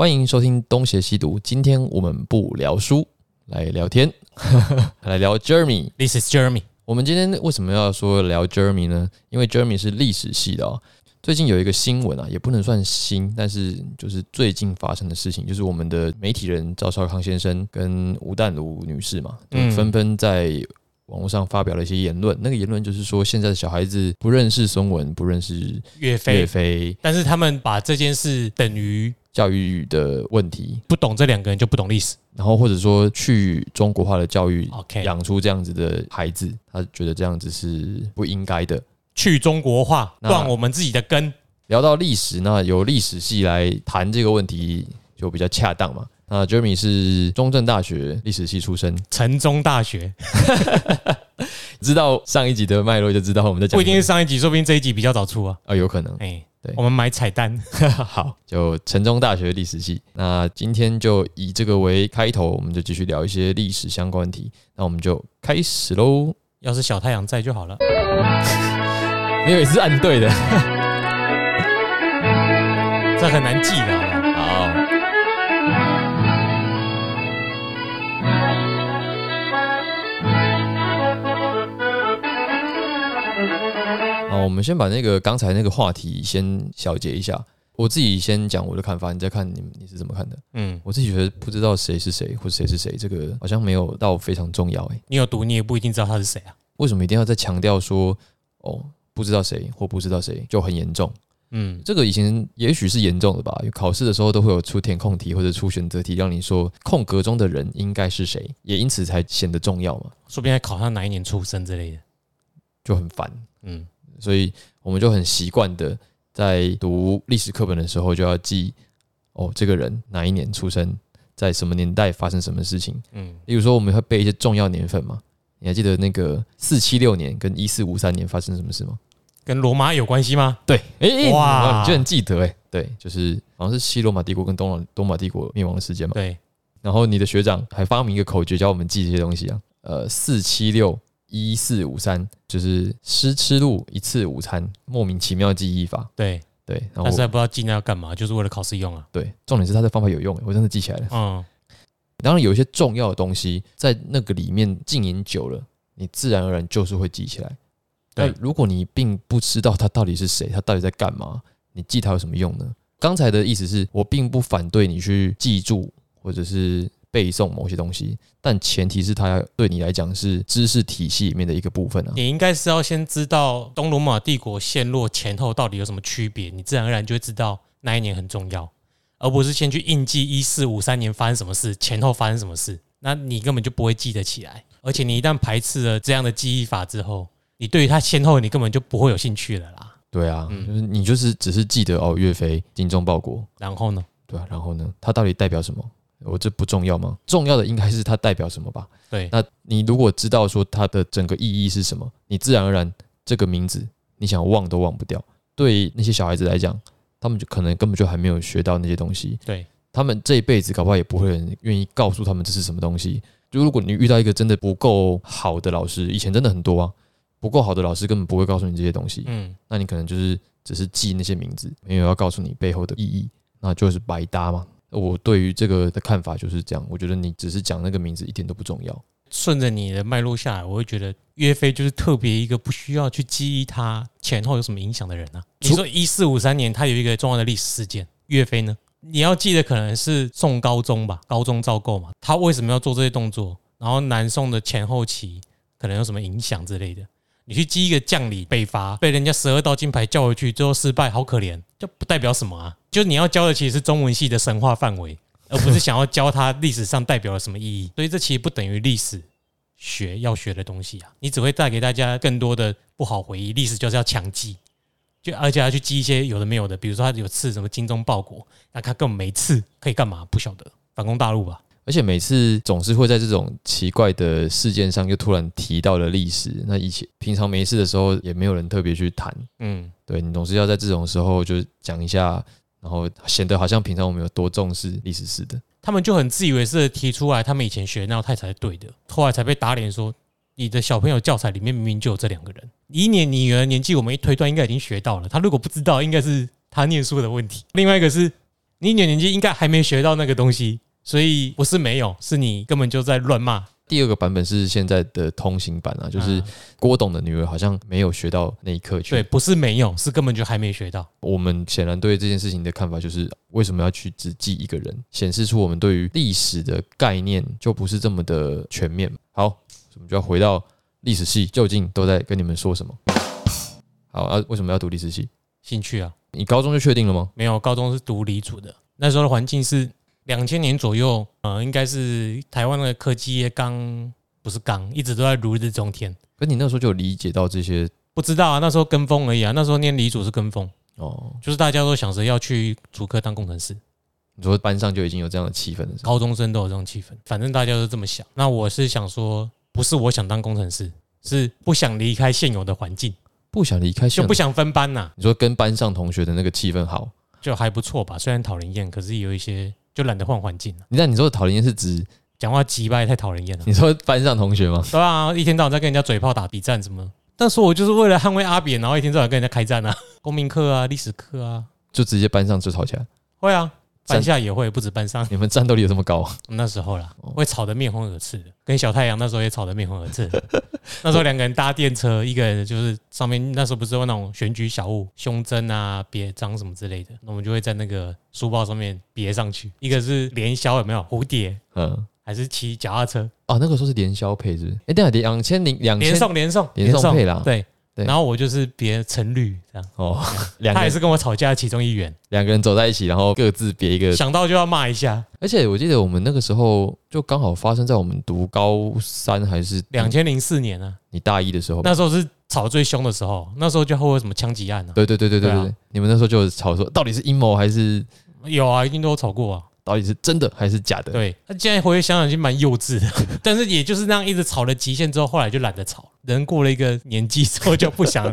欢迎收听东邪西毒。今天我们不聊书，来聊天，来聊 Jeremy。This is Jeremy。我们今天为什么要说聊 Jeremy 呢？因为 Jeremy 是历史系的哦。最近有一个新闻啊，也不能算新，但是就是最近发生的事情，就是我们的媒体人赵少康先生跟吴淡如女士嘛，纷纷在网络上发表了一些言论。那个言论就是说，现在的小孩子不认识孙文，不认识岳飞岳，飞，但是他们把这件事等于教育的问题，不懂这两个人就不懂历史。然后或者说去中国化的教育 OK，养出这样子的孩子，他觉得这样子是不应该的。去中国化，那断我们自己的根。聊到历史，那由历史系来谈这个问题就比较恰当嘛。那 Jeremy 是中正大学历史系出身，城中大学 知道上一集的脉络就知道我们在讲不一定是上一集，说不定这一集比较早出啊。么啊，有可能。哎，对我们买彩蛋。好，就城中大学历史系。那今天就以这个为开头，我们就继续聊一些历史相关题。那我们就开始喽。要是小太阳在就好了。没有也是按对的。这很难记的好好，我们先把那个刚才那个话题先小结一下。我自己先讲我的看法，你再看你你是怎么看的。嗯，我自己觉得不知道谁是谁或者谁是谁，这个好像没有到非常重要诶、你有读，你也不一定知道他是谁啊。为什么一定要再强调说哦不知道谁或不知道谁就很严重？嗯，这个以前也许是严重的吧，考试的时候都会有出填空题或者出选择题，让你说空格中的人应该是谁，也因此才显得重要嘛，说不定还考他哪一年出生之类的。就很烦。嗯，所以我们就很习惯的在读历史课本的时候就要记哦，这个人哪一年出生，在什么年代发生什么事情。嗯，例如说，我们会背一些重要年份嘛，你还记得那个四七六年跟一四五三年发生什么事吗？跟罗马有关系吗？对，哎、欸、哇哇，你居然记得哎、对，就是好像是西罗马帝国跟东罗东马帝国灭亡的时间嘛。对，然后你的学长还发明一个口诀教我们记这些东西啊，呃，四七六一四五三，就是吃吃路一次午餐，莫名其妙记忆法。对，对，然后但是还不知道记那要干嘛，就是为了考试用啊。对，重点是他的方法有用，我真的记起来了。嗯，当然有一些重要的东西在那个里面浸淫久了，你自然而然就是会记起来。对但如果你并不知道他到底是谁，他到底在干嘛，你记他有什么用呢？刚才的意思是我并不反对你去记住或者是背诵某些东西，但前提是它要对你来讲是知识体系里面的一个部分啊。你应该是要先知道东罗马帝国陷落前后到底有什么区别，你自然而然就会知道那一年很重要，而不是先去印记一四五三年发生什么事，前后发生什么事，那你根本就不会记得起来。而且你一旦排斥了这样的记忆法之后，你对于它先后你根本就不会有兴趣了啦。对啊，嗯就是你就是只是记得哦，岳飞精忠报国，然后呢？对啊，然后呢，它到底代表什么？我这不重要吗？重要的应该是它代表什么吧？对，那你如果知道说它的整个意义是什么，你自然而然这个名字你想忘都忘不掉。对那些小孩子来讲，他们就可能根本就还没有学到那些东西，对，他们这一辈子搞不好也不会有人愿意告诉他们这是什么东西。就如果你遇到一个真的不够好的老师，以前真的很多啊，不够好的老师根本不会告诉你这些东西，嗯，那你可能就是只是记那些名字，没有要告诉你背后的意义，那就是白搭嘛。我对于这个的看法就是这样，我觉得你只是讲那个名字一点都不重要。顺着你的脉络下来，我会觉得岳飞就是特别一个不需要去记忆他前后有什么影响的人啊。你除说一四五三年，他有一个重要的历史事件，岳飞呢？你要记得可能是宋高宗吧，高宗赵构嘛，他为什么要做这些动作？然后南宋的前后期可能有什么影响之类的。你去记一个将领北伐被人家十二道金牌叫回去，最后失败，好可怜，就不代表什么啊。就你要教的其实是中文系的神话范围，而不是想要教他历史上代表了什么意义。所以这其实不等于历史学要学的东西啊，你只会带给大家更多的不好回忆。历史就是要强记，就而且要去记一些有的没有的，比如说他有刺什么精忠报国，那他根本没刺，可以干嘛？不晓得，反攻大陆吧。而且每次总是会在这种奇怪的事件上又突然提到了历史，那以前平常没事的时候也没有人特别去谈，嗯，对你总是要在这种时候就讲一下，然后显得好像平常我们有多重视历史似的。他们就很自以为是的提出来，他们以前学那套才是对的，后来才被打脸说，你的小朋友教材里面明明就有这两个人。以你女儿年纪，我们一推断应该已经学到了。他如果不知道，应该是他念书的问题。另外一个是你一年纪应该还没学到那个东西，所以不是没有，是你根本就在乱骂。第二个版本是现在的通行版啊，就是啊郭董的女儿好像没有学到那一课去。对，不是没有，是根本就还没学到。我们显然对这件事情的看法就是，为什么要去只记一个人，显示出我们对于历史的概念就不是这么的全面。好，我们就要回到历史系究竟都在跟你们说什么？好啊，为什么要读历史系？兴趣啊，你高中就确定了吗？没有，高中是读理组的，那时候的环境是两千年左右，呃，应该是台湾的科技业刚不是刚，一直都在如日中天。可你那时候就有理解到这些不知道啊，那时候跟风而已啊。那时候念理组是跟风，哦？就是大家都想着要去主科当工程师，你说班上就已经有这样的气氛了？高中生都有这种气氛，反正大家都这么想。那我是想说，不是我想当工程师，是不想离开现有的环境，不想离开校就不想分班呐、你说跟班上同学的那个气氛好，就还不错吧。虽然讨人厌，可是有一些就懒得换环境了。你那你说的讨人厌是指讲话急掰太讨人厌了。你说班上同学吗？对啊，一天到晚在跟人家嘴炮打比战什么。但是我就是为了捍卫阿扁，然后一天到晚跟人家开战啊，公民课啊、历史课啊，就直接班上就吵起来？会啊，战班下也会，不止班上。你们战斗力有这么高？那时候啦，会吵得面红耳赤的，跟小太阳那时候也吵得面红耳赤。那时候两个人搭电车，一个人就是上面那时候不是有那种选举小物，胸针啊、别章什么之类的，那我们就会在那个书包上面别上去。一个是连销有没有蝴蝶，嗯，还是骑脚踏车哦，那个时候是连销配是不是？哎，等一下两千零两连千送连送连送配啦对对。然后我就是别陈绿这样，哦，两个人他也是跟我吵架的其中一员，两个人走在一起，然后各自别一个。想到就要骂一下。而且我记得我们那个时候就刚好发生在我们读高三还是两千零四年啊，你大一的时候吧。那时候是吵最凶的时候，那时候就后有什么枪击案啊，对对对对对。对啊，你们那时候就有吵说，到底是阴谋还是？有啊，一定都有吵过啊。到底是真的还是假的？对，那现在回想想已经蛮幼稚的，但是也就是那样一直吵了极限之后，后来就懒得吵。人过了一个年纪之后，就不想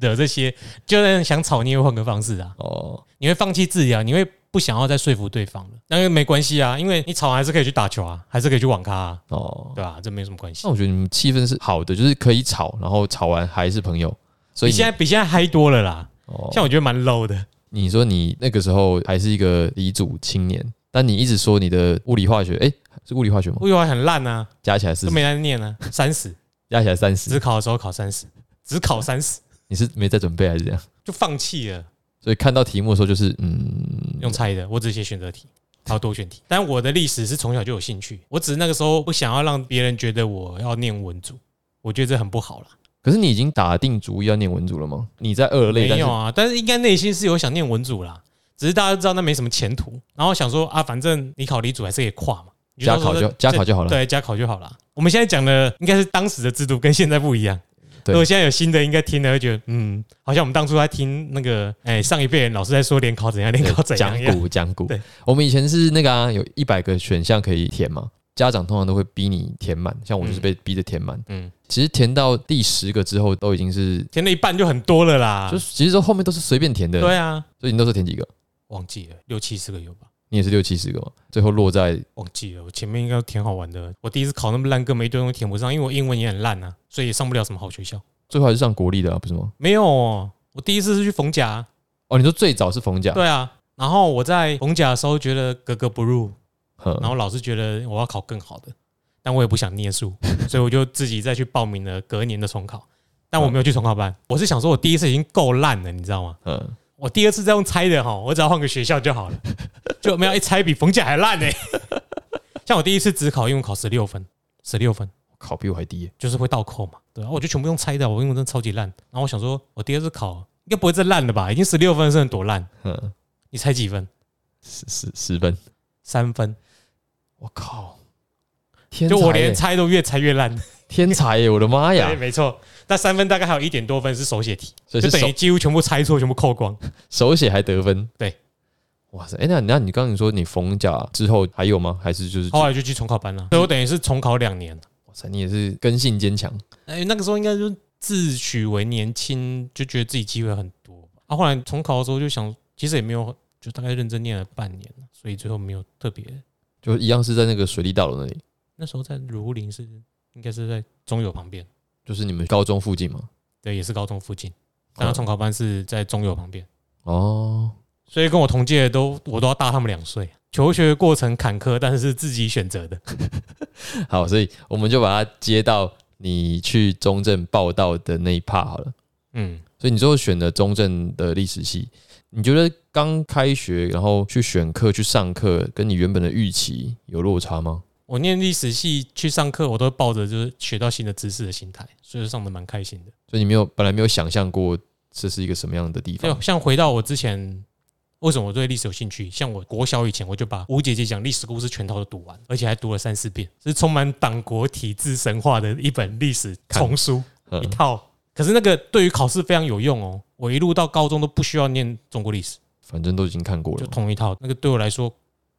惹这些，就算想吵，你也会换个方式啊，哦，你会放弃治疗，你会不想要再说服对方了。那个没关系啊，因为你吵完还是可以去打球啊，还是可以去网咖啊，哦，对吧、这没什么关系那。我觉得你们气氛是好的，就是可以吵，然后吵完还是朋友。所以你现在比现在嗨多了啦，哦，像我觉得蛮 low 的。你说你那个时候还是一个理组青年，但你一直说你的物理化学，哎、是物理化学吗？我以为很烂啊，加起来是都没在念啊，三十，加起来三十只，考的时候考三十，只考三十你是没在准备还是怎样？就放弃了，所以看到题目的时候就是嗯，用猜的，我只写选择题，还有多选题。但我的历史是从小就有兴趣，我只是那个时候不想要让别人觉得我要念文组，我觉得这很不好啦。可是你已经打定主意要念文组了吗？你在二类，但是没有啊，但是应该内心是有想念文组啦，只是大家都知道那没什么前途，然后想说啊，反正你考理组还是可以跨嘛，你加考就加考就好了。对，加考就好了。我们现在讲的应该是当时的制度，跟现在不一样。对如果现在有新的，应该听了会觉得，嗯，好像我们当初在听那个，哎、上一辈人老师在说联考怎样，联考怎样讲。古讲古对，我们以前是那个啊，有一百个选项可以填嘛，家长通常都会逼你填满，像我就是被逼着填满。嗯，其实填到第十个之后，都已经是，填了一半就很多了啦。就是其实说后面都是随便填的。对啊，所以你那时候填几个？忘记了六七十个有吧？你也是六七十个嘛，最后落在忘记了，我前面应该都填好玩的。我第一次考那么烂，根本一堆东西填不上，因为我英文也很烂啊，所以也上不了什么好学校。最后还是上国立的啊，不是吗？没有哦，我第一次是去逢甲，哦，你说最早是逢甲，对啊。然后我在逢甲的时候觉得格格不入，哼然后老师觉得我要考更好的，但我也不想念书，所以我就自己再去报名了隔年的重考。但我没有去重考班，我是想说，我第一次已经够烂了，你知道吗？嗯，我第二次再用猜的哈，我只要换个学校就好了，就没有一猜比逢甲还烂呢、像我第一次只考英文考十六分，十六分考比我还低耶，就是会倒扣嘛，对啊，我就全部用猜的，我英文真的超级烂。然后我想说，我第二次考应该不会再烂了吧？已经十六分，是能多烂？嗯，你猜几分？十十十分，三分，我靠，天才就我连猜都越猜越烂。天才耶，我的妈 对，呀！没错。但三分大概还有一点多分是手写题，所以就是等于手几乎全部猜错，全部扣光。手写还得分，对，哇塞，哎，那那你刚刚你说你逢甲之后还有吗？还是就是后来就去重考班了，所以我等于是重考两年。哇塞，你也是根性坚强，哎，那个时候应该就自诩为年轻，就觉得自己机会很多。啊，后来重考的时候就想，其实也没有，就大概认真念了半年，所以最后没有特别。就一样是在那个水利大楼那里，那时候在如林是应该是在中友旁边，就是你们高中附近吗。对，也是高中附近。但他重考班是在中友旁边，哦，所以跟我同届的都我都要大他们两岁。求学过程坎坷，但是是自己选择的。好，所以我们就把它接到你去中正报道的那一 part 好了。嗯，所以你最后选了中正的历史系，你觉得刚开学然后去选课去上课，跟你原本的预期有落差吗？我念历史系去上课，我都抱着就是学到新的知识的心态，所以上的蛮开心的。所以你没有本来没有想象过这是一个什么样的地方就？像回到我之前，为什么我对历史有兴趣？像我国小以前，我就把吴姐姐讲历史故事全套都读完，而且还读了三四遍，是充满党国体制神话的一本历史丛书嗯一套。可是那个对于考试非常有用哦，我一路到高中都不需要念中国历史，反正都已经看过了就。同一套。那个对我来说，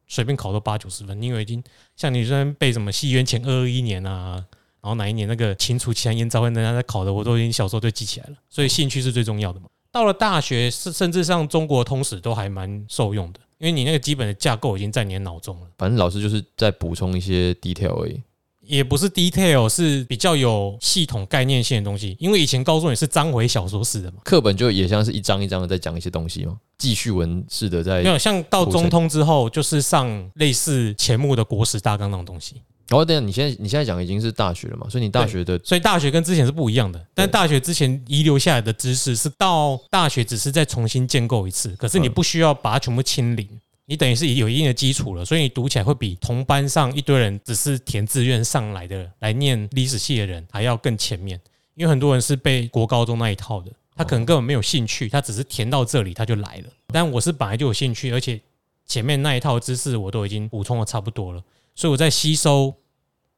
随便考都八九十分，因为已经像你这边背什么西元前二二一年啊，然后哪一年那个秦楚齐韩燕赵会人家在考的，我都已经小时候就记起来了。所以兴趣是最重要的嘛。到了大学，甚甚至上中国通史都还蛮受用的，因为你那个基本的架构已经在你的脑中了。反正老师就是在补充一些 detail 而已。也不是 detail，是比较有系统概念性的东西。因为以前高中也是章回小说式的嘛，课本就也像是一章一章的在讲一些东西嘛，记叙文式的在没。有像到中通之后，就是上类似前目的国史大纲那种东西。然后等一下你现在你现在讲已经是大学了嘛，所以你大学的所以大学跟之前是不一样的，但大学之前遗留下来的知识是到大学只是再重新建构一次，可是你不需要把它全部清零，你等于是有一定的基础了，所以你读起来会比同班上一堆人只是填志愿上来的来念历史系的人还要更前面，因为很多人是被国高中那一套的，他可能根本没有兴趣，他只是填到这里他就来了，但我是本来就有兴趣，而且前面那一套知识我都已经补充的差不多了，所以我在吸收，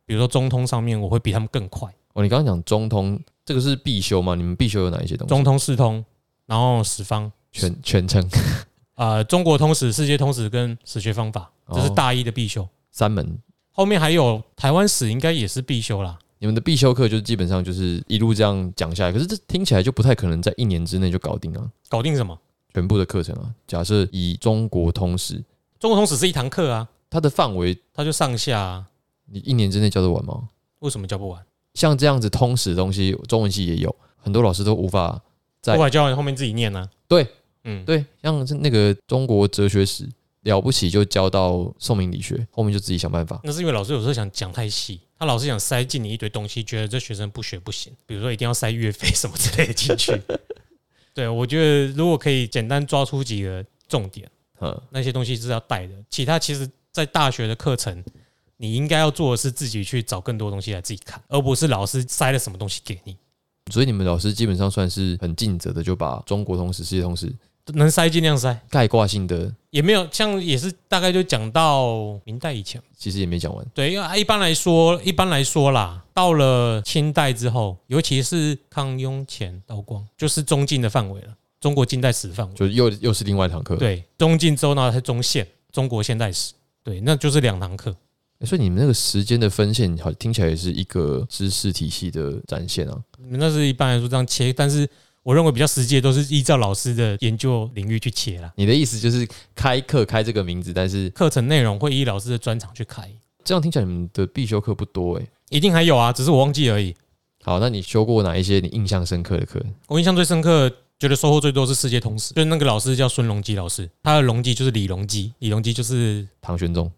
比如说中通上面，我会比他们更快。哦，你刚刚讲中通这个是必修吗？你们必修有哪一些东西？中通、四通，然后十方，全全称 呃，中国通史、世界通史跟史学方法，这是哦大一的必修。三门。后面还有台湾史，应该也是必修啦。你们的必修课就是基本上就是一路这样讲下来，可是这听起来就不太可能在一年之内就搞定啊，搞定什么？全部的课程啊。假设以中国通史，中国通史是一堂课啊，它的范围它就上下啊，你一年之内教得完吗？为什么教不完？像这样子通识的东西，中文系也有很多老师都无法在无法教完后面自己念呢、对，嗯，对，像是那个中国哲学史了不起就教到宋明理学，后面就自己想办法。那是因为老师有时候想讲太细，他老是想塞进你一堆东西，觉得这学生不学不行，比如说一定要塞月费什么之类的进去。对，我觉得如果可以简单抓出几个重点，嗯，那些东西是要带的。其他其实，在大学的课程，你应该要做的是自己去找更多东西来自己看，而不是老师塞了什么东西给你，所以你们老师基本上算是很尽责的，就把中国通史、世界通史能塞尽量塞，概括性的，也没有像也是大概就讲到明代以前。其实也没讲完。对，因为啊一般来说，一般来说啦，到了清代之后，尤其是康雍乾道光，就是中晋的范围了，中国近代史范围。就又又是另外一堂课。对，中晋之后呢，才中现，中国现代史。对，那就是两堂课。欸所以你们那个时间的分线，好听起来也是一个知识体系的展现啊。那是一般来说这样切，但是我认为比较实际的都是依照老师的研究领域去切啦。你的意思就是开课开这个名字，但是课程内容会依老师的专长去开，这样听起来你们的必修课不多诶。一定还有啊，只是我忘记而已。好，那你修过哪一些你印象深刻的课？我印象最深刻，觉得收获最多是世界通史，就是那个老师叫孙隆基老师，他的隆基就是李隆基，李隆基就是唐玄宗。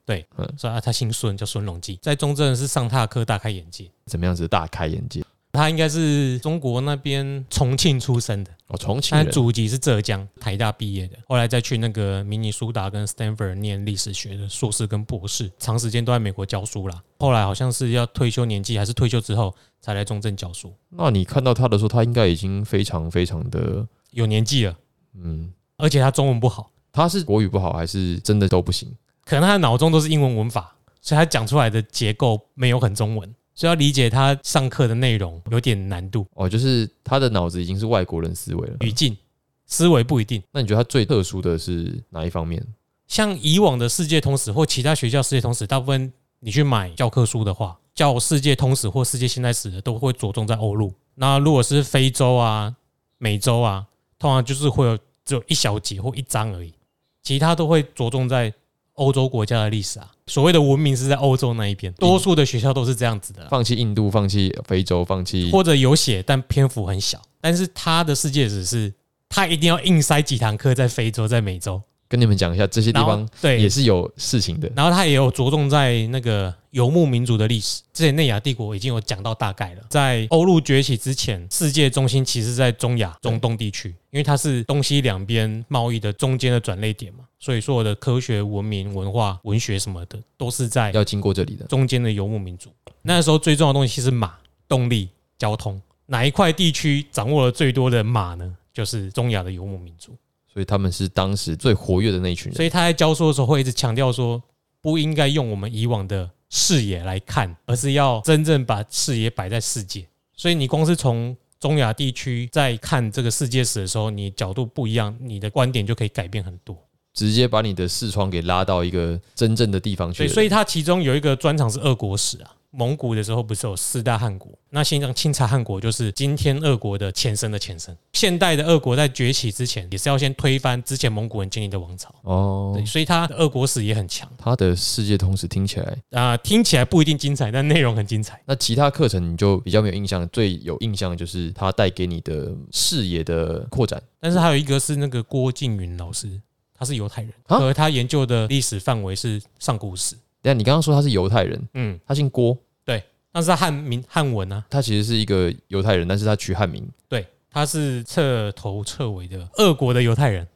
说啊，他姓孙，叫孙隆基，在中正是上他的课大开眼界。怎么样子？大开眼界？他应该是中国那边重庆出生的，哦，重庆他人祖籍是浙江台大毕业的，后来再去那个明尼苏达跟 Stanford 念历史学的硕士跟博士，长时间都在美国教书啦。后来好像是要退休年纪，还是退休之后才来中正教书，那你看到他的时候，他应该已经非常非常的，有年纪了，嗯，而且他中文不好，他是国语不好，还是真的都不行？可能他的脑中都是英文文法，所以他讲出来的结构没有很中文，所以要理解他上课的内容有点难度，哦，就是他的脑子已经是外国人思维了。语境思维不一定。那你觉得他最特殊的是哪一方面？像以往的世界通史或其他学校世界通史，大部分你去买教科书的话，教世界通史或世界现代史的都会着重在欧陆。那如果是非洲啊、美洲啊，通常就是会有只有一小节或一章而已，其他都会着重在欧洲国家的历史啊。所谓的文明是在欧洲那一边，多数的学校都是这样子的啦，放弃印度，放弃非洲，放弃或者有写，但篇幅很小。但是他的世界史是，他一定要硬塞几堂课在非洲、在美洲，跟你们讲一下，这些地方对也是有事情的。然后他也有着重在那个游牧民族的历史。之前内亚帝国已经有讲到大概了，在欧陆崛起之前，世界中心其实在中亚、中东地区，因为它是东西两边贸易的中间的转类点嘛，所以所有的科学、文明、文化、文学什么的，都是在要经过这里的，中间的游牧民族。那时候最重要的东西是马、动力、交通。哪一块地区掌握了最多的马呢？就是中亚的游牧民族。所以他们是当时最活跃的那一群人。所以他在教书的时候会一直强调说，不应该用我们以往的视野来看，而是要真正把视野摆在世界。所以你光是从中亚地区在看这个世界史的时候，你角度不一样，你的观点就可以改变很多。直接把你的视窗给拉到一个真正的地方去。所以它其中有一个专场是俄国史啊。蒙古的时候不是有四大汗国，那现在清察汗国就是今天俄国的前身的前身。现代的俄国在崛起之前，也是要先推翻之前蒙古人建立的王朝。哦对，，所以他的俄国史也很强他的世界通史听起来，啊、听起来不一定精彩，但内容很精彩。那其他课程你就比较没有印象，最有印象的就是他带给你的视野的扩展。但是还有一个是那个郭靖云老师，他是犹太人，啊而他研究的历史范围是上古史。但你刚刚说他是犹太人，嗯，他姓郭，对那是他汉名汉文啊，他其实是一个犹太人，但是他取汉名，对，他是彻头彻尾的俄国的犹太人。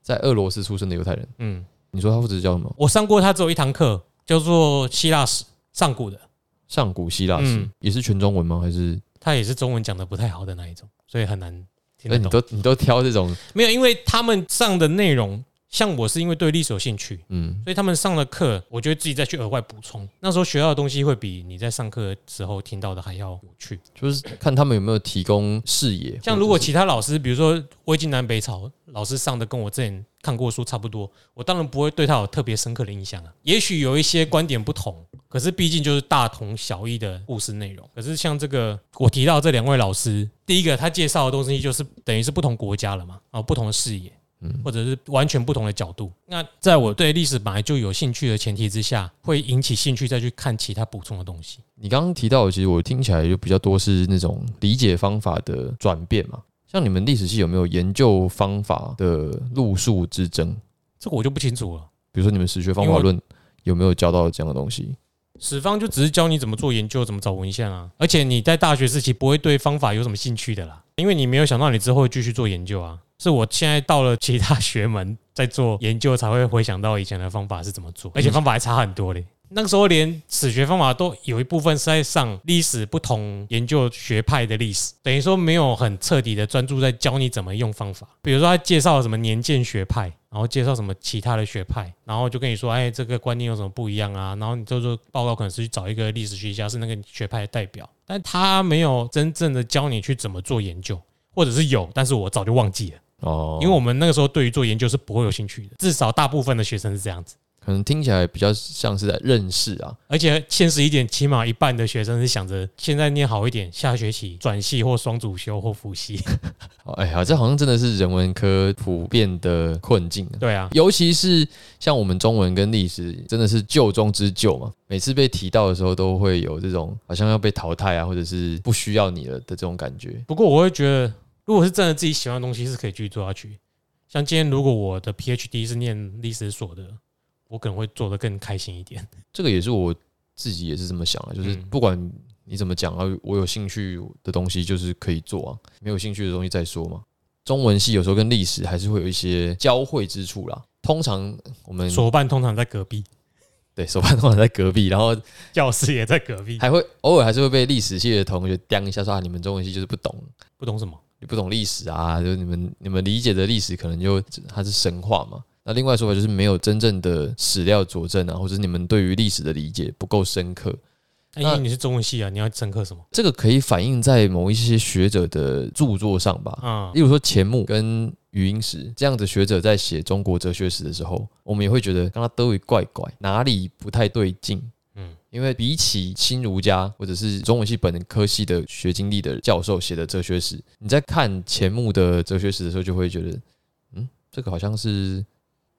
在俄罗斯出生的犹太人。嗯，你说他或者叫什么？我上过他只有一堂课，叫做希腊史，上古的，上古希腊史、嗯也是全中文吗？还是？他也是中文讲的不太好的那一种，所以很难听哎、你。都你都挑这种，没有，因为他们上的内容，像我是因为对历史有兴趣，嗯，所以他们上了课，我就会自己再去额外补充。那时候学到的东西会比你在上课的时候听到的还要有趣。就是看他们有没有提供视野。像如果其他老师，比如说魏晋南北朝老师上的跟我之前看过的书差不多，我当然不会对他有特别深刻的印象啊。也许有一些观点不同，可是毕竟就是大同小异的故事内容。可是像这个我提到这两位老师，第一个他介绍的东西就是等于是不同国家了嘛，啊，不同的视野。或者是完全不同的角度。那在我对历史本来就有兴趣的前提之下，会引起兴趣再去看其他补充的东西。你刚刚提到的，其实我听起来就比较多是那种理解方法的转变嘛。像你们历史系有没有研究方法的路数之争？这个我就不清楚了。比如说你们史学方法论有没有教到这样的东西？史方就只是教你怎么做研究，怎么找文献啊。而且你在大学时期不会对方法有什么兴趣的啦，因为你没有想到你之后会继续做研究啊。是我现在到了其他学门在做研究，才会回想到以前的方法是怎么做，而且方法还差很多嘞。那个时候连史学方法都有一部分是在上历史不同研究学派的历史，等于说没有很彻底的专注在教你怎么用方法。比如说他介绍什么年鉴学派，然后介绍什么其他的学派，然后就跟你说，哎，这个观念有什么不一样啊？然后你就说报告可能是去找一个历史学家是那个学派的代表，但他没有真正的教你去怎么做研究，或者是有，但是我早就忘记了，哦，因为我们那个时候对于做研究是不会有兴趣的，至少大部分的学生是这样子。可能听起来比较像是在认识啊。而且现实一点，起码一半的学生是想着现在念好一点，下学期转系或双主修或辅系。哦哎呀，这好像真的是人文科普遍的困境啊。对啊，尤其是像我们中文跟历史，真的是旧中之旧嘛。每次被提到的时候，都会有这种好像要被淘汰啊，或者是不需要你了的这种感觉。不过我会觉得，如果是真的自己喜欢的东西，是可以继续做下去。像今天如果我的 PhD 是念历史所的，我可能会做得更开心一点。这个也是我自己也是这么想的，就是嗯不管你怎么讲啊，我有兴趣的东西就是可以做啊，没有兴趣的东西再说嘛。中文系有时候跟历史还是会有一些交汇之处啦。通常我们所办通常在隔壁，对手办通常在隔壁，然后 教室也在隔壁，还会偶尔还是会被历史系的同学刁一下，说啊，你们中文系就是不懂，不懂什么。你不懂历史啊，就你们你们理解的历史可能就它是神话嘛。那另外说法就是没有真正的史料佐证啊，或者是你们对于历史的理解不够深刻。那因为你是中文系啊，你要深刻什么？这个可以反映在某一些学者的著作上吧。嗯、例如说钱穆跟余英时这样的学者在写中国哲学史的时候，我们也会觉得刚刚都会怪怪，哪里不太对劲。嗯，因为比起新儒家或者是中文系本科系的学经历的教授写的哲学史，你在看钱穆的哲学史的时候，就会觉得，嗯，这个好像是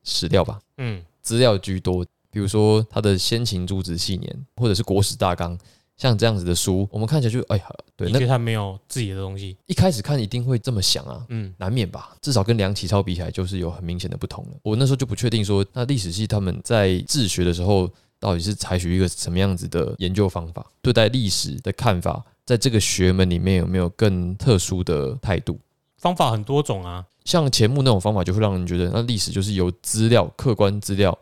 史料吧，嗯，资料居多。比如说他的先秦诸子系年，或者是国史大纲，像这样子的书，我们看起来就哎呀，对，那你觉得他没有自己的东西？一开始看一定会这么想啊，嗯，难免吧。至少跟梁启超比起来，就是有很明显的不同了。我那时候就不确定说，那历史系他们在自学的时候，到底是采取一个什么样子的研究方法，对待历史的看法，在这个学门里面有没有更特殊的态度？方法很多种啊。像钱穆那种方法，就会让人觉得，那历史就是由资料、客观资料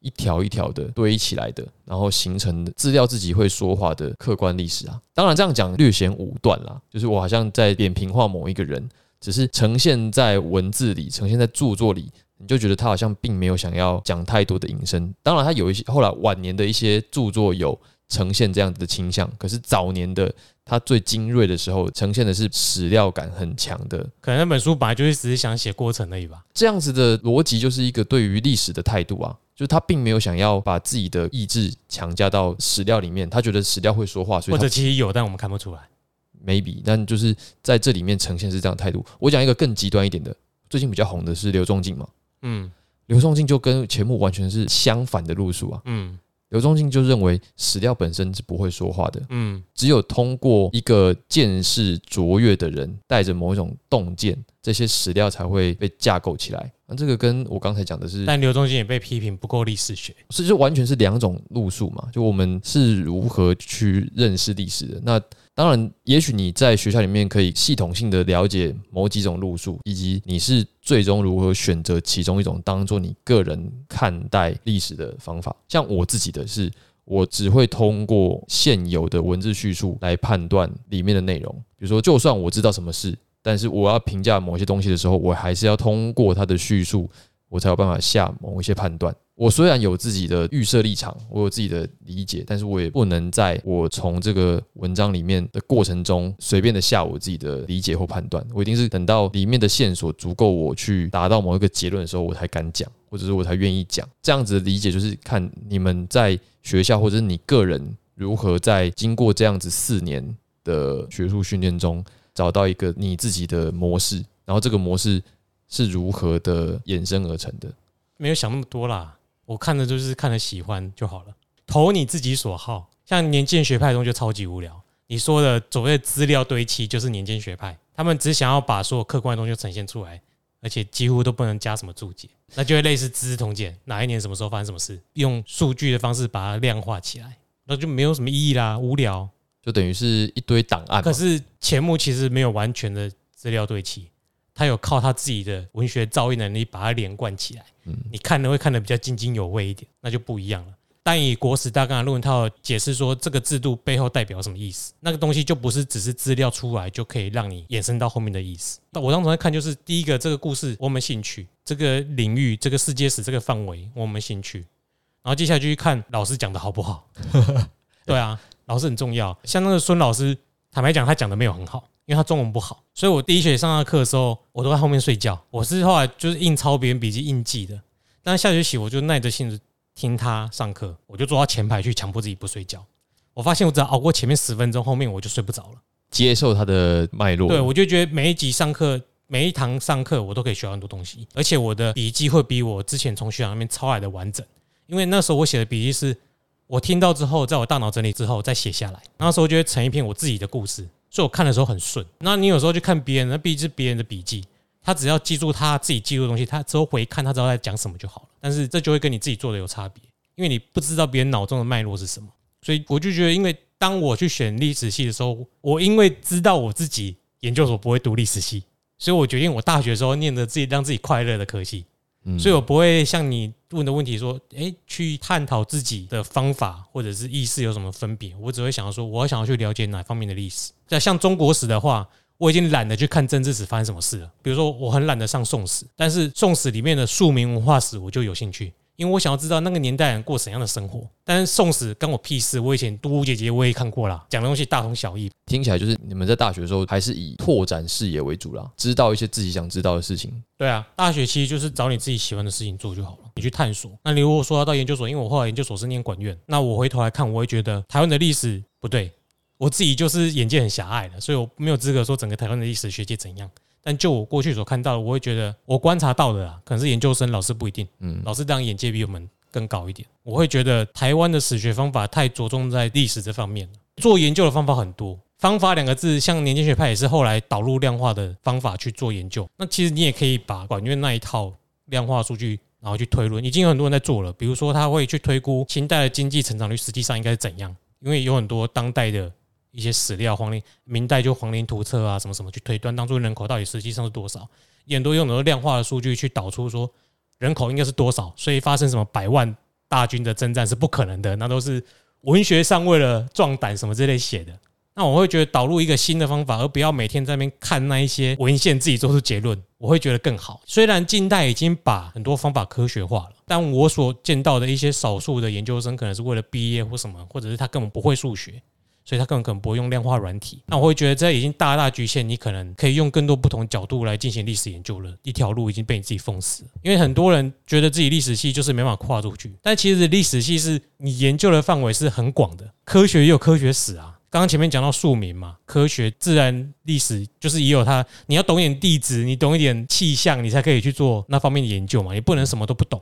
一条一条的堆起来的，然后形成的资料自己会说话的客观历史啊。当然这样讲略显武断啦，就是我好像在扁平化某一个人，只是呈现在文字里，呈现在著作里，你就觉得他好像并没有想要讲太多的引申。当然他有一些后来晚年的一些著作有呈现这样子的倾向，可是早年的他最精锐的时候，呈现的是史料感很强的可能那本书本来就是只是想写过程而已吧。这样子的逻辑就是一个对于历史的态度啊，就是他并没有想要把自己的意志强加到史料里面，他觉得史料会说话，所或以或者其实有，但我们看不出来。maybe，但就是在这里面呈现是这样的态度。我讲一个更极端一点的，最近比较红的是刘仲敬嘛，嗯刘仲敬就跟钱穆完全是相反的路数啊。嗯刘仲敬就认为史料本身是不会说话的，嗯，只有通过一个见识卓越的人带着某一种洞见，这些史料才会被架构起来。那这个跟我刚才讲的是但刘忠信也被批评不够历史学。是就完全是两种路数嘛，就我们是如何去认识历史的。那当然，也许你在学校里面可以系统性的了解某几种路数，以及你是最终如何选择其中一种当做你个人看待历史的方法。像我自己的是，我只会通过现有的文字叙述来判断里面的内容。比如说，就算我知道什么事，但是我要评价某些东西的时候，我还是要通过它的叙述我才有办法下某一些判断。我虽然有自己的预设立场，我有自己的理解，但是我也不能在我从这个文章里面的过程中随便的下我自己的理解或判断。我一定是等到里面的线索足够我去达到某一个结论的时候，我才敢讲，或者是我才愿意讲。这样子的理解就是看你们在学校或者是你个人如何在经过这样子四年的学术训练中找到一个你自己的模式，然后这个模式是如何的衍生而成的。没有想那么多啦，我看的就是看了喜欢就好了，投你自己所好。像年鉴学派的东西就超级无聊，你说的所谓的资料堆砌就是年鉴学派，他们只想要把所有客观的东西呈现出来，而且几乎都不能加什么注解，那就会类似资治通鉴，哪一年什么时候发生什么事，用数据的方式把它量化起来，那就没有什么意义啦，无聊。就等于是一堆档案。可是钱穆其实没有完全的资料堆砌，他有靠他自己的文学造诣能力把它连贯起来。嗯你看的会看得比较津津有味一点，那就不一样了。但以国史大纲的论文套解释说这个制度背后代表什么意思，那个东西就不是只是资料出来就可以让你衍生到后面的意思。那我当时在看就是第一个这个故事我们兴趣，这个领域、这个世界史这个范围我们兴趣，然后接下来就去看老师讲的好不好。对啊，老师很重要。像那个孙老师，坦白讲他讲的没有很好，因为他中文不好，所以我第一学期上他的课的时候，我都在后面睡觉。我是后来就是硬抄别人笔记硬记的，但下学期我就耐着性子听他上课，我就坐到前排去强迫自己不睡觉。我发现我只要熬过前面十分钟，后面我就睡不着了。接受他的脉络。对，我就觉得每一集上课，每一堂上课，我都可以学到很多东西，而且我的笔记会比我之前从学长那边抄来的完整。因为那时候我写的笔记是我听到之后，在我大脑整理之后再写下来，那时候就会成一篇我自己的故事，所以我看的时候很顺。那你有时候去看别人的，毕竟是别人的笔记，他只要记住他自己记录的东西，他之后回看他知道在讲什么就好了。但是这就会跟你自己做的有差别，因为你不知道别人脑中的脉络是什么。所以我就觉得，因为当我去选历史系的时候，我因为知道我自己研究所不会读历史系，所以我决定我大学的时候念的自己让自己快乐的科系。所以我不会像你问的问题说，诶，去探讨自己的方法或者是意识有什么分别。我只会想要说，我想要去了解哪方面的历史。那像中国史的话，我已经懒得去看政治史发生什么事了。比如说，我很懒得上宋史，但是宋史里面的庶民文化史我就有兴趣。因为我想要知道那个年代人过怎样的生活，但是送死跟我屁事。我以前嘟嘟姐姐我也看过啦，讲的东西大同小异。听起来就是你们在大学的时候还是以拓展视野为主啦，知道一些自己想知道的事情。对啊，大学其实就是找你自己喜欢的事情做就好了，你去探索。那你如果说要到研究所，因为我后来研究所是念管院，那我回头来看，我会觉得台湾的历史不对，我自己就是眼界很狭隘的，所以我没有资格说整个台湾的历史学界怎样。但就我过去所看到的，我会觉得我观察到的啊，可能是研究生老师不一定，嗯，老师当然眼界比我们更高一点。我会觉得台湾的史学方法太着重在历史这方面了。做研究的方法很多。方法两个字，像年轻学派也是后来导入量化的方法去做研究。那其实你也可以把管院那一套量化数据，然后去推论，已经有很多人在做了。比如说，他会去推估清代的经济成长率实际上应该是怎样，因为有很多当代的一些史料，黄陵、明代就黄陵图册啊，什么什么去推断当初人口到底实际上是多少，很多用很多量化的数据去导出说人口应该是多少，所以发生什么百万大军的征战是不可能的，那都是文学上为了壮胆什么之类写的。那我会觉得导入一个新的方法，而不要每天在那边看那一些文献自己做出结论，我会觉得更好。虽然近代已经把很多方法科学化了，但我所见到的一些少数的研究生，可能是为了毕业或什么，或者是他根本不会数学，所以他根本可能不会用量化软体。那我会觉得这已经大大局限你可能可以用更多不同角度来进行历史研究了。一条路已经被你自己封死，因为很多人觉得自己历史系就是没法跨出去，但其实历史系是你研究的范围是很广的，科学也有科学史啊。刚刚前面讲到庶民嘛，科学、自然、历史，就是也有它。你要懂一点地质，你懂一点气象，你才可以去做那方面的研究嘛。你不能什么都不懂。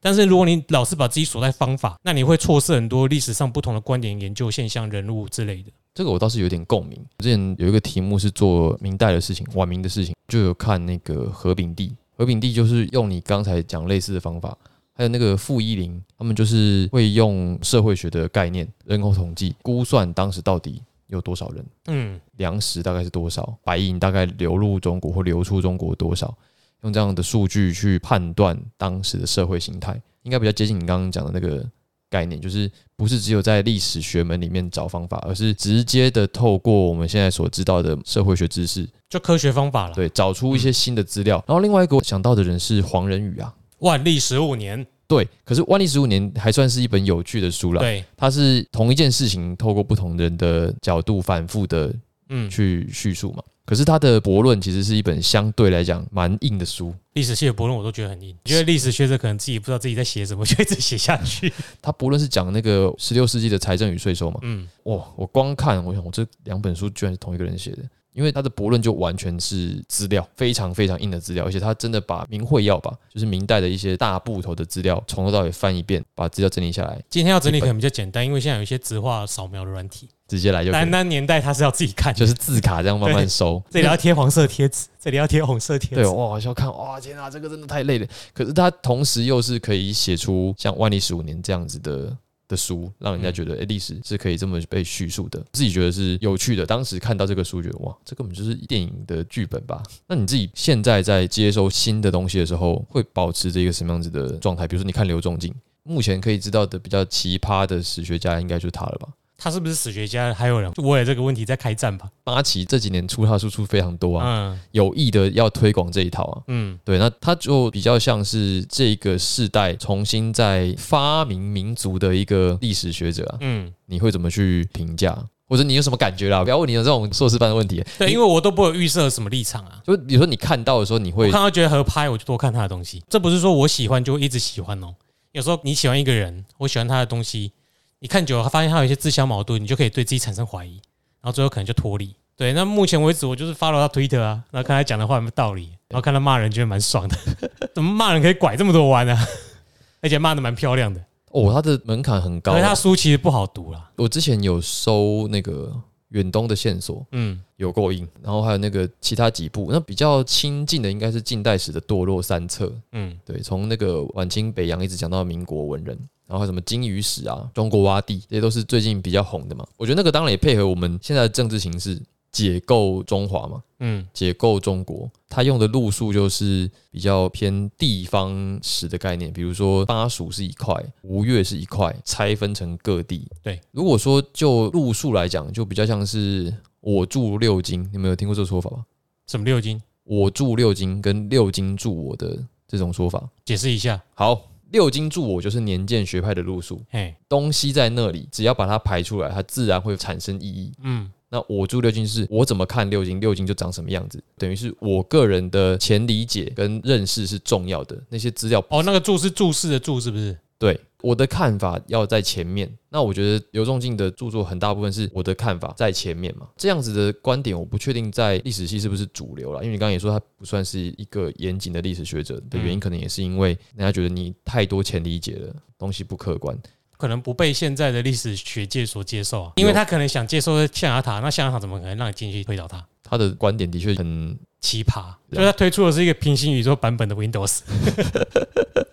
但是如果你老是把自己锁在方法，那你会错失很多历史上不同的观点、研究现象、人物之类的。这个我倒是有点共鸣。之前有一个题目是做明代的事情、晚明的事情，就有看那个何炳棣。何炳棣就是用你刚才讲类似的方法。还有那个傅一林，他们就是会用社会学的概念，人口统计估算当时到底有多少人，嗯，粮食大概是多少，白银大概流入中国或流出中国多少，用这样的数据去判断当时的社会形态，应该比较接近你刚刚讲的那个概念，就是不是只有在历史学门里面找方法，而是直接的透过我们现在所知道的社会学知识，就科学方法了，对，找出一些新的资料。然后另外一个我想到的人是黄仁宇啊。万历十五年，对，可是万历十五年还算是一本有趣的书了。对，它是同一件事情，透过不同人的角度反复的嗯去叙述嘛。可是他的博论其实是一本相对来讲蛮硬的书。历史系的博论我都觉得很硬，因为历史学者可能自己不知道自己在写什么，就一直写下去。他博论是讲那个十六世纪的财政与税收嘛。嗯，哇，我光看我想，我这两本书居然是同一个人写的。因为他的博论就完全是资料，非常非常硬的资料，而且他真的把明会要吧，就是明代的一些大部头的资料，从头到尾翻一遍，把资料整理下来。今天要整理可能比较简单，因为现在有一些直化扫描的软体，直接来就。但那年代他是要自己看，就是字卡这样慢慢收。这里要贴黄色贴纸，这里要贴红色贴纸。对，哇，要看，哇，天啊，这个真的太累了。可是他同时又是可以写出像万历十五年这样子的。的书让人家觉得，哎，历史是可以这么被叙述的，自己觉得是有趣的。当时看到这个书，觉得哇，这根本就是电影的剧本吧？那你自己现在在接收新的东西的时候，会保持着一个什么样子的状态？比如说，你看刘仲敬，目前可以知道的比较奇葩的史学家，应该就是他了吧？他是不是史学家？还有人我也这个问题在开战吧？八旗这几年出他输出非常多啊，嗯有意的要推广这一套啊。嗯，对，那他就比较像是这个世代重新在发明民族的一个历史学者啊。嗯，你会怎么去评价？或者你有什么感觉啦？不要问你有这种硕士班的问题。对，因为我都不会预设什么立场啊。就比如说你看到的时候，你会看到觉得合拍，我就多看他的东西。这不是说我喜欢就一直喜欢哦。有时候你喜欢一个人，我喜欢他的东西。你看久了，发现他有一些自相矛盾，你就可以对自己产生怀疑，然后最后可能就脱离。对，那目前为止我就是 follow 他 Twitter 啊，然后看他讲的话有没有道理，然后看他骂人，觉得蛮爽的。怎么骂人可以拐这么多弯呢？而且骂的蛮漂亮的。哦，他的门槛很高，因为他书其实不好读啦。我之前有收那个远东的线索，嗯，有够硬。然后还有那个其他几部，那比较亲近的应该是近代史的堕落三册，嗯，对，从那个晚清北洋一直讲到民国文人。然后什么金鱼史啊，中国洼地，这些都是最近比较红的嘛。我觉得那个当然也配合我们现在的政治形势，解构中华嘛，嗯，解构中国，他用的路数就是比较偏地方史的概念，比如说巴蜀是一块，吴越是一块，拆分成各地。对，如果说就路数来讲，就比较像是我住六京，你们有听过这个说法吗？什么六京？我住六京跟六京住我的这种说法，解释一下。好。六经注我就是年鉴学派的路数，东西在那里，只要把它排出来，它自然会产生意义。嗯，那我注六经是我怎么看六经，六经就长什么样子，等于是我个人的前理解跟认识是重要的，那些资料哦，那个注是注释的注是不是？对。我的看法要在前面，那我觉得刘仲敬的著作很大部分是我的看法在前面嘛，这样子的观点我不确定在历史系是不是主流了，因为你刚刚也说他不算是一个严谨的历史学者的原因，可能也是因为人家觉得你太多前理解了，东西不客观。可能不被现在的历史学界所接受啊，因为他可能想接受象牙塔，那象牙塔怎么可能让你进去推倒它？他的观点的确很奇葩，就是他推出的是一个平行宇宙版本的 Windows。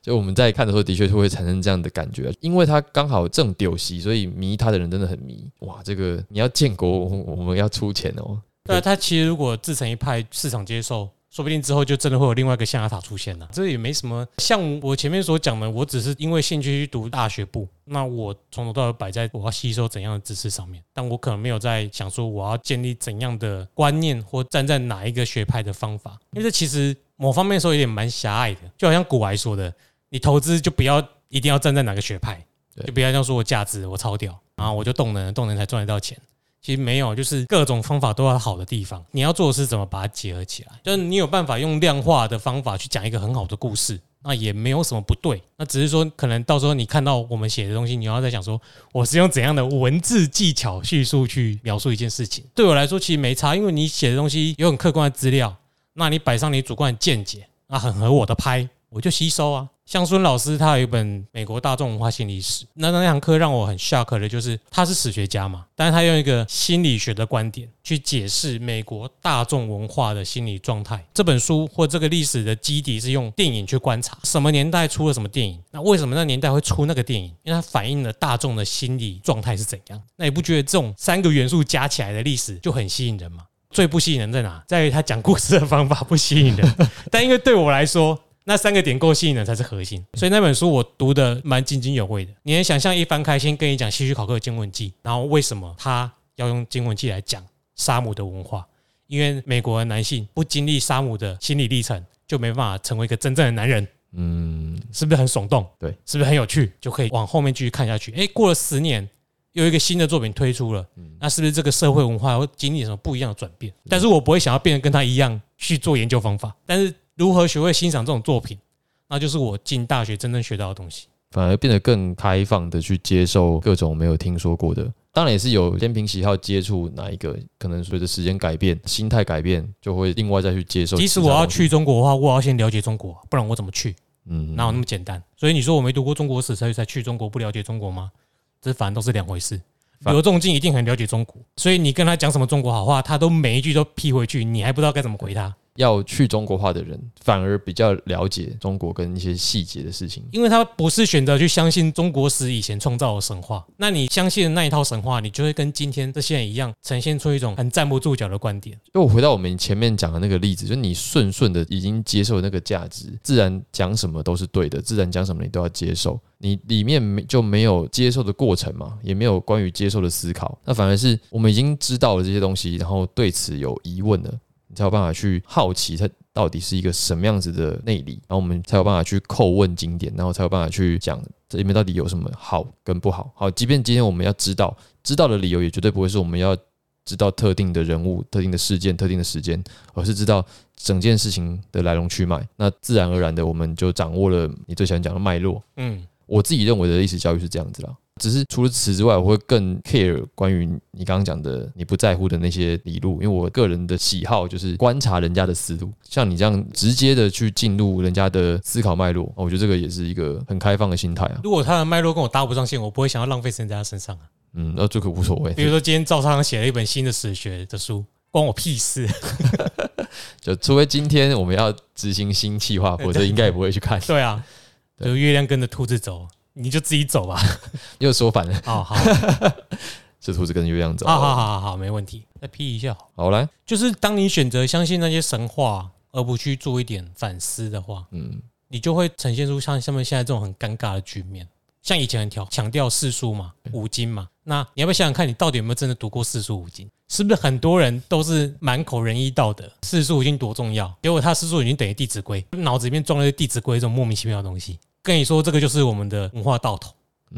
就我们在看的时候，的确是会产生这样的感觉，因为他刚好正丢席，所以迷他的人真的很迷。哇，这个你要建国，我们要出钱哦。对啊，他其实如果自成一派，市场接受。说不定之后就真的会有另外一个象牙塔出现了，这也没什么。像我前面所讲的，我只是因为兴趣去读大学部，那我从头到尾摆在我要吸收怎样的知识上面，但我可能没有在想说我要建立怎样的观念或站在哪一个学派的方法，因为这其实某方面说有点蛮狭隘的，就好像古来说的，你投资就不要一定要站在哪个学派，就不要这样说我价值我超屌，然后我就动能，动能才赚得到钱。其实没有，就是各种方法都要好的地方。你要做的是怎么把它结合起来？就是你有办法用量化的方法去讲一个很好的故事，那也没有什么不对。那只是说，可能到时候你看到我们写的东西，你要在想说，我是用怎样的文字技巧叙述去描述一件事情。对我来说，其实没差，因为你写的东西有很客观的资料，那你摆上你主观的见解，那很合我的拍，我就吸收啊。像孙老师，他有一本美国大众文化心理史，那那堂课让我很 shock 的，就是他是史学家嘛，但是他用一个心理学的观点去解释美国大众文化的心理状态。这本书或这个历史的基底是用电影去观察什么年代出了什么电影，那为什么那年代会出那个电影？因为它反映了大众的心理状态是怎样。那你不觉得这种三个元素加起来的历史就很吸引人吗？最不吸引人在哪？在于他讲故事的方法不吸引人。但因为对我来说，那三个点够吸引人才是核心，所以那本书我读的蛮津津有味的。你能想象一翻开，先跟你讲希区考克的经文记，然后为什么他要用经文记来讲沙姆的文化？因为美国的男性不经历沙姆的心理历程，就没办法成为一个真正的男人。嗯，是不是很耸动？对，是不是很有趣？就可以往后面继续看下去。诶，过了十年，又一个新的作品推出了，那是不是这个社会文化会经历什么不一样的转变？但是我不会想要变得跟他一样去做研究方法，但是。如何学会欣赏这种作品，那就是我进大学真正学到的东西。反而变得更开放的去接受各种没有听说过的，当然也是有先凭喜好接触哪一个，可能随着时间改变、心态改变，就会另外再去接受。即使我要去中国的话，我要先了解中国，不然我怎么去？嗯，哪有那么简单？所以你说我没读过中国史，所以才去中国不了解中国吗？这反正都是两回事。刘仲敬一定很了解中国，所以你跟他讲什么中国好话，他都每一句都批回去，你还不知道该怎么回他。要去中国化的人，反而比较了解中国跟一些细节的事情，因为他不是选择去相信中国史以前创造的神话。那你相信的那一套神话，你就会跟今天这些人一样，呈现出一种很站不住脚的观点。就我回到我们前面讲的那个例子，就是你顺顺的已经接受那个价值，自然讲什么都是对的，自然讲什么你都要接受。你里面没就没有接受的过程嘛，也没有关于接受的思考。那反而是我们已经知道了这些东西，然后对此有疑问了。你才有办法去好奇它到底是一个什么样子的内里，然后我们才有办法去叩问经典，然后才有办法去讲这里面到底有什么好跟不好。好，即便今天我们要知道，知道的理由也绝对不会是我们要知道特定的人物、特定的事件、特定的时间，而是知道整件事情的来龙去脉。那自然而然的，我们就掌握了你最喜欢讲的脉络。嗯，我自己认为的历史教育是这样子啦。只是除了此之外，我会更 care 关于你刚刚讲的你不在乎的那些理路，因为我个人的喜好就是观察人家的思路。像你这样直接的去进入人家的思考脉络，我觉得这个也是一个很开放的心态啊。如果他的脉络跟我搭不上线，我不会想要浪费时间在他身上啊。嗯，那这个无所谓。比如说今天赵昌写了一本新的史学的书，关我屁事。就除非今天我们要执行新计划，否则应该也不会去看。对啊，就月亮跟着兔子走。你就自己走吧，又说反了。好好，这兔子跟月亮走。好好好好，没问题。再 P 一下，好来，就是当你选择相信那些神话，而不去做一点反思的话，嗯，你就会呈现出像下面现在这种很尴尬的局面。像以前很调强调四书嘛，五经嘛，那你要不要想想看，你到底有没有真的读过四书五经？是不是很多人都是满口仁义道德，四书五经多重要？结果他四书已经等于《弟子规》，脑子里面装了《弟子规》这种莫名其妙的东西。跟你说，这个就是我们的文化道统，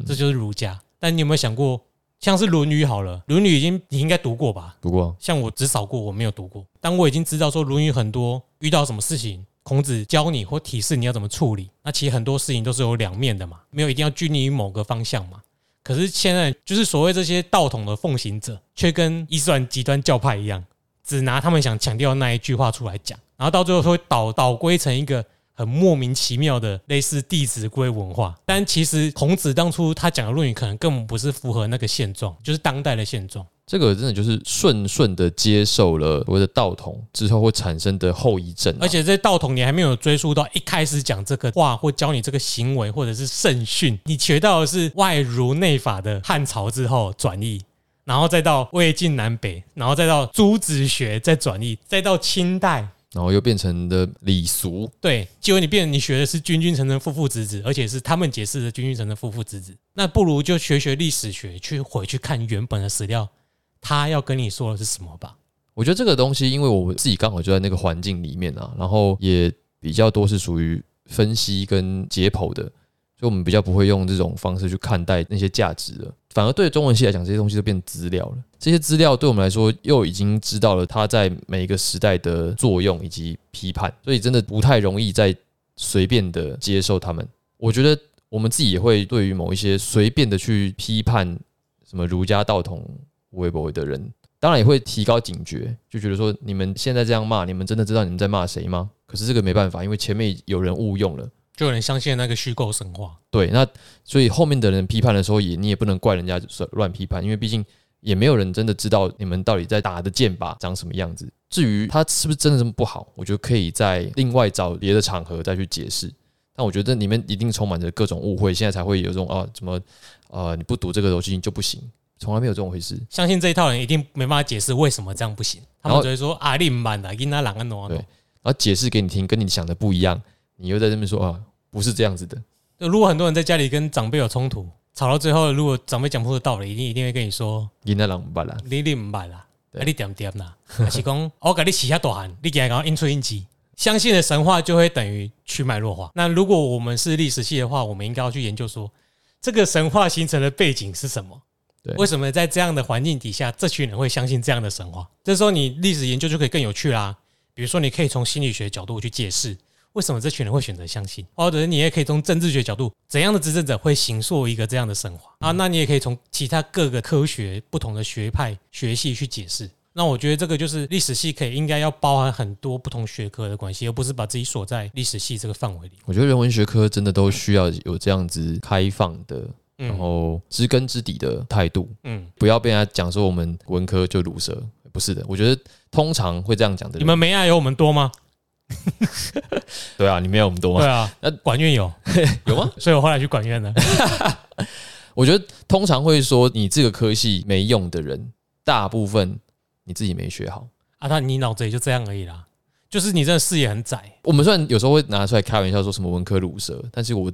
这就是儒家。但你有没有想过，像是《论语》好了，《论语》已经你应该读过吧？读过。像我只扫过，我没有读过。但我已经知道说，《论语》很多遇到什么事情，孔子教你或提示你要怎么处理。那其实很多事情都是有两面的嘛，没有一定要拘泥于某个方向嘛。可是现在就是所谓这些道统的奉行者，却跟伊斯兰极端教派一样，只拿他们想强调那一句话出来讲，然后到最后会导导归成一个。很莫名其妙的类似《弟子规》文化。但其实孔子当初他讲的《论语》可能根本不是符合那个现状，就是当代的现状。这个真的就是顺顺的接受了所谓的道统之后会产生的后遗症啊、而且这道统你还没有追溯到一开始讲这个话或教你这个行为或者是圣训，你学到的是外儒内法的汉朝之后转译，然后再到魏晋南北，然后再到朱子学再转译，再到清代。然后又变成的礼俗，对，结果你变你学的是君君臣臣父父子子，而且是他们解释的君君臣臣父父子子，那不如就学学历史学，去回去看原本的史料，他要跟你说的是什么吧。我觉得这个东西，因为我自己刚好就在那个环境里面啊，然后也比较多是属于分析跟解剖的，所以我们比较不会用这种方式去看待那些价值了，反而对中文系来讲，这些东西都变资料了。这些资料对我们来说，又已经知道了它在每一个时代的作用以及批判，所以真的不太容易再随便的接受他们。我觉得我们自己也会对于某一些随便的去批判什么儒家道统、微博的人，当然也会提高警觉，就觉得说你们现在这样骂，你们真的知道你们在骂谁吗？可是这个没办法，因为前面有人误用了。就有人相信那个虚构神话，对，那所以后面的人批判的时候，也你也不能怪人家乱批判，因为毕竟也没有人真的知道你们到底在打的剑靶长什么样子。至于他是不是真的这么不好，我觉得可以在另外找别的场合再去解释。但我觉得里面一定充满着各种误会，现在才会有这种啊，怎么呃你不读这个东西就不行，从来没有这种回事。相信这一套人一定没办法解释为什么这样不行，他们只会说啊，你慢的，跟那两个挪对，然后解释给你听，跟你想的不一样，你又在这边说啊。不是这样子的。如果很多人在家里跟长辈有冲突，吵到最后，如果长辈讲不出道理，一定一定会跟你说：“你那人不啦，你你唔捌啦，你点点啦。”还是讲 我给你起下大汗，你给他讲应吹应激。相信的神话就会等于去脉弱化。那如果我们是历史系的话，我们应该要去研究说，这个神话形成的背景是什么？对，为什么在这样的环境底下，这群人会相信这样的神话？这时候你历史研究就可以更有趣啦。比如说，你可以从心理学角度去解释。为什么这群人会选择相信？或者你也可以从政治学角度，怎样的执政者会形塑一个这样的神话啊？那你也可以从其他各个科学不同的学派学系去解释。那我觉得这个就是历史系可以应该要包含很多不同学科的关系，而不是把自己锁在历史系这个范围里。我觉得人文学科真的都需要有这样子开放的，然后知根知底的态度。嗯，不要被人家讲说我们文科就卤舌，不是的。我觉得通常会这样讲的，你们没爱有我们多吗？对啊，你没有我们多。对啊，那管院有 有吗？所以我后来去管院了。我觉得通常会说你这个科系没用的人，大部分你自己没学好啊。那你脑子也就这样而已啦，就是你真的视野很窄。我们虽然有时候会拿出来开玩笑说什么文科鲁蛇，但是我。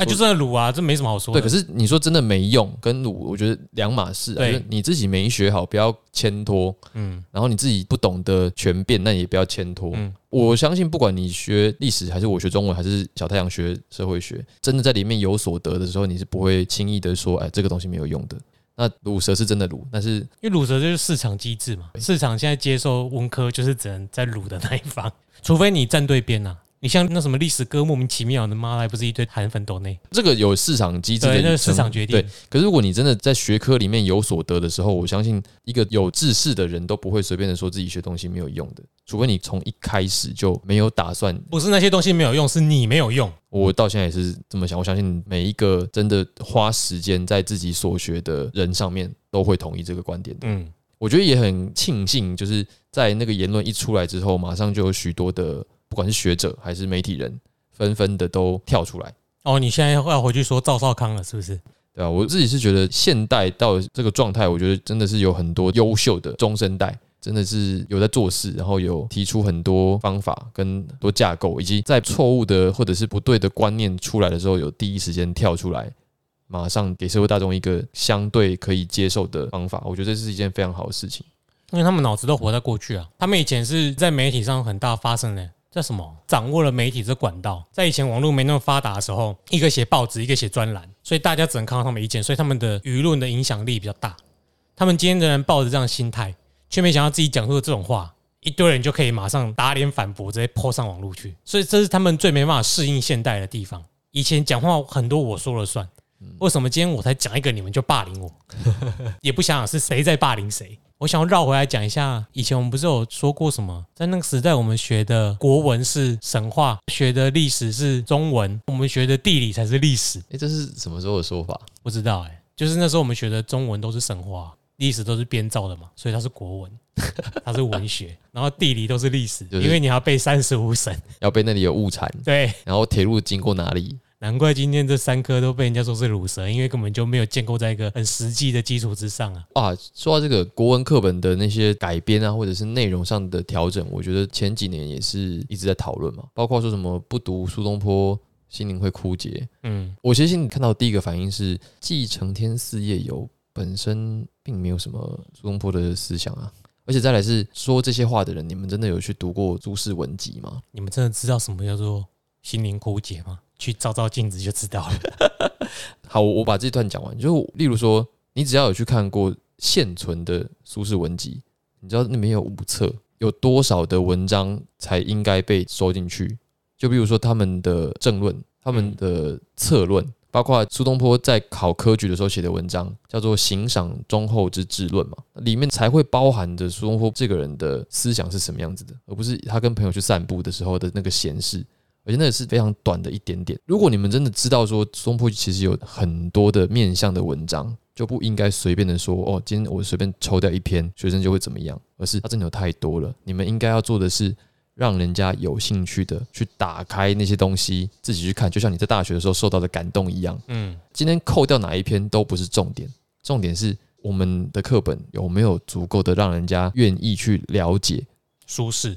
那就真的卤啊，这没什么好说的。对，可是你说真的没用，跟卤，我觉得两码事。对，你自己没学好，不要牵拖。嗯，然后你自己不懂得全变，那也不要牵拖。嗯，我相信不管你学历史，还是我学中文，还是小太阳学社会学，真的在里面有所得的时候，你是不会轻易的说，哎，这个东西没有用的。那卤蛇是真的卤，但是因为卤蛇就是市场机制嘛，市场现在接受文科就是只能在卤的那一方，除非你站对边呐。你像那什么历史歌莫名其妙的，妈来不是一堆韩粉抖内？这个有市场机制的，那市场决定。对，可是如果你真的在学科里面有所得的时候，我相信一个有志士的人都不会随便的说自己学东西没有用的，除非你从一开始就没有打算。不是那些东西没有用，是你没有用。我到现在也是这么想。我相信每一个真的花时间在自己所学的人上面，都会同意这个观点的。嗯，我觉得也很庆幸，就是在那个言论一出来之后，马上就有许多的。不管是学者还是媒体人，纷纷的都跳出来。哦，你现在要回去说赵少康了，是不是？对啊，我自己是觉得现代到这个状态，我觉得真的是有很多优秀的中生代，真的是有在做事，然后有提出很多方法跟多架构，以及在错误的或者是不对的观念出来的时候，有第一时间跳出来，马上给社会大众一个相对可以接受的方法。我觉得这是一件非常好的事情，因为他们脑子都活在过去啊，他们以前是在媒体上很大发生的。叫什么？掌握了媒体这管道，在以前网络没那么发达的时候，一个写报纸，一个写专栏，所以大家只能看到他们意见，所以他们的舆论的影响力比较大。他们今天仍然抱着这样心态，却没想到自己讲出的这种话，一堆人就可以马上打脸反驳，直接泼上网络去。所以这是他们最没办法适应现代的地方。以前讲话很多我说了算，为什么今天我才讲一个你们就霸凌我？也不想想是谁在霸凌谁。我想要绕回来讲一下，以前我们不是有说过什么？在那个时代，我们学的国文是神话，学的历史是中文，我们学的地理才是历史。哎，这是什么时候的说法？不知道哎，就是那时候我们学的中文都是神话，历史都是编造的嘛，所以它是国文，它是文学。然后地理都是历史，因为你要背三十五省，要背那里有物产，对，然后铁路经过哪里。难怪今天这三科都被人家说是乳蛇，因为根本就没有建构在一个很实际的基础之上啊！啊，说到这个国文课本的那些改编啊，或者是内容上的调整，我觉得前几年也是一直在讨论嘛，包括说什么不读苏东坡心灵会枯竭。嗯，我其实心里看到第一个反应是，继承天寺夜游本身并没有什么苏东坡的思想啊，而且再来是说这些话的人，你们真的有去读过诸氏文集吗？你们真的知道什么叫做心灵枯竭吗？去照照镜子就知道了。好，我把这段讲完。就例如说，你只要有去看过现存的苏轼文集，你知道那边有五册，有多少的文章才应该被收进去？就比如说他们的政论、他们的策论，包括苏东坡在考科举的时候写的文章，叫做《行赏忠厚之治论》嘛，里面才会包含着苏东坡这个人的思想是什么样子的，而不是他跟朋友去散步的时候的那个闲事。而且那也是非常短的一点点。如果你们真的知道说松坡其实有很多的面向的文章，就不应该随便的说哦，今天我随便抽掉一篇，学生就会怎么样。而是它真的有太多了。你们应该要做的是，让人家有兴趣的去打开那些东西，自己去看。就像你在大学的时候受到的感动一样。嗯，今天扣掉哪一篇都不是重点，重点是我们的课本有没有足够的让人家愿意去了解舒适。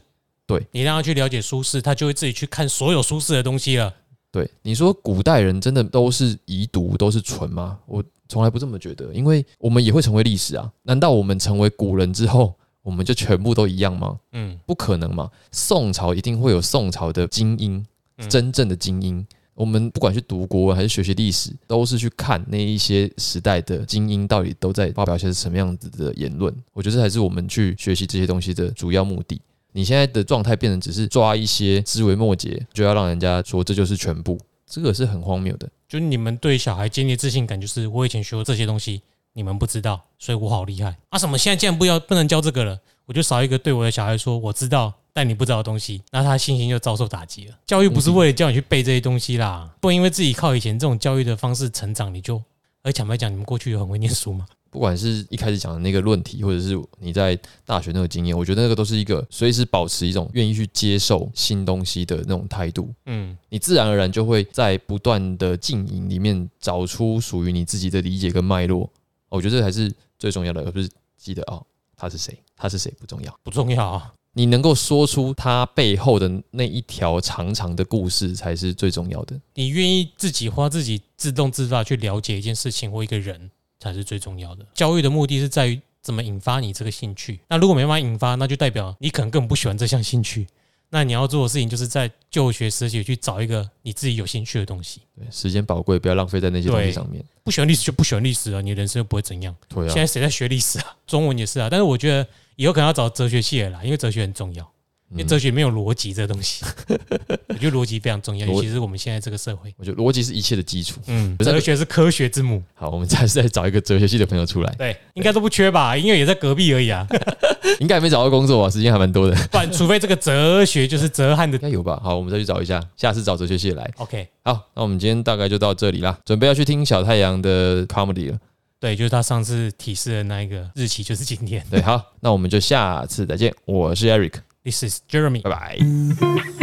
对你让他去了解苏轼，他就会自己去看所有苏轼的东西了。对你说，古代人真的都是遗毒，都是纯吗？我从来不这么觉得，因为我们也会成为历史啊。难道我们成为古人之后，我们就全部都一样吗？嗯，不可能嘛。宋朝一定会有宋朝的精英，真正的精英。我们不管去读国文还是学习历史，都是去看那一些时代的精英到底都在发表些什么样子的言论。我觉得这才是我们去学习这些东西的主要目的。你现在的状态变成只是抓一些枝微末节，就要让人家说这就是全部，这个是很荒谬的。就你们对小孩建立自信感，就是我以前学过这些东西，你们不知道，所以我好厉害啊！什么现在既然不要不能教这个了，我就少一个对我的小孩说我知道，但你不知道的东西，那他信心就遭受打击了。教育不是为了叫你去背这些东西啦，不因为自己靠以前这种教育的方式成长，你就而坦白讲，你们过去有很会念书吗？不管是一开始讲的那个论题，或者是你在大学那个经验，我觉得那个都是一个随时保持一种愿意去接受新东西的那种态度。嗯，你自然而然就会在不断的经营里面找出属于你自己的理解跟脉络。我觉得这才是最重要的，而不是记得哦他是谁，他是谁不重要，不重要啊。你能够说出他背后的那一条长长的故事，才是最重要的。你愿意自己花自己自动自发去了解一件事情或一个人。才是最重要的。教育的目的是在于怎么引发你这个兴趣。那如果没办法引发，那就代表你可能根本不喜欢这项兴趣。那你要做的事情，就是在就学时期去找一个你自己有兴趣的东西。对，时间宝贵，不要浪费在那些东西上面。不喜欢历史就不喜欢历史了，你人生又不会怎样。对啊。现在谁在学历史啊？中文也是啊。但是我觉得以后可能要找哲学系的啦，因为哲学很重要。因为哲学没有逻辑这个东西，我觉得逻辑非常重要，尤其是我们现在这个社会。我觉得逻辑是一切的基础。嗯，哲学是科学之母。好，我们再再找一个哲学系的朋友出来。对，应该都不缺吧？因为也在隔壁而已啊。应该还没找到工作吧？时间还蛮多的。不然，除非这个哲学就是哲汉的，应该有吧？好，我们再去找一下，下次找哲学系来。OK，好，那我们今天大概就到这里啦，准备要去听小太阳的 comedy 了。对，就是他上次提示的那一个日期，就是今天。对，好，那我们就下次再见。我是 Eric。This is Jeremy. Bye bye.